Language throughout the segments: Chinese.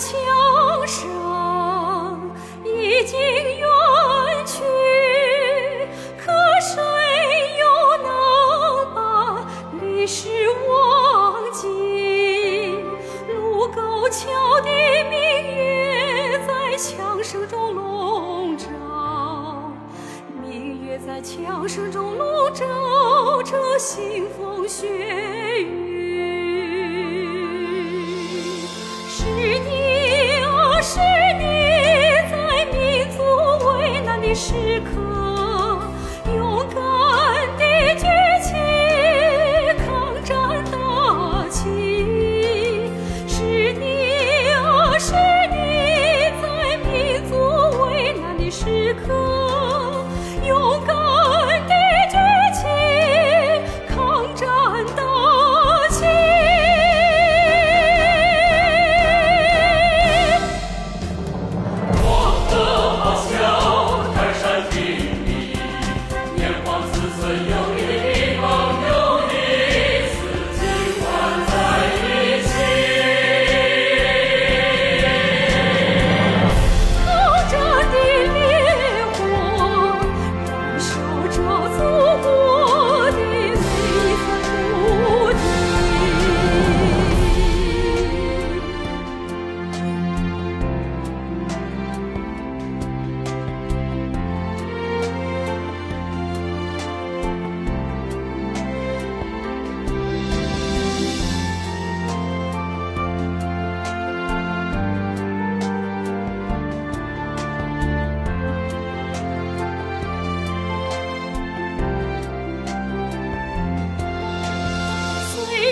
枪声已经远去，可谁又能把历史忘记？卢沟桥的明月在枪声中笼罩，明月在枪声中笼罩着腥风血雨。时刻，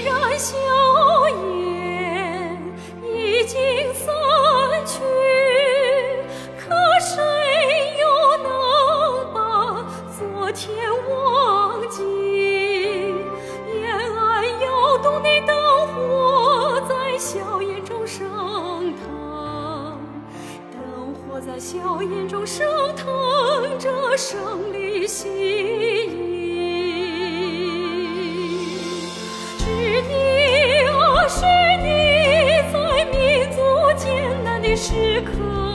然硝烟已经散去，可谁又能把昨天忘记？延安窑洞的灯火在硝烟中升腾，灯火在硝烟中升腾着胜利希的时刻，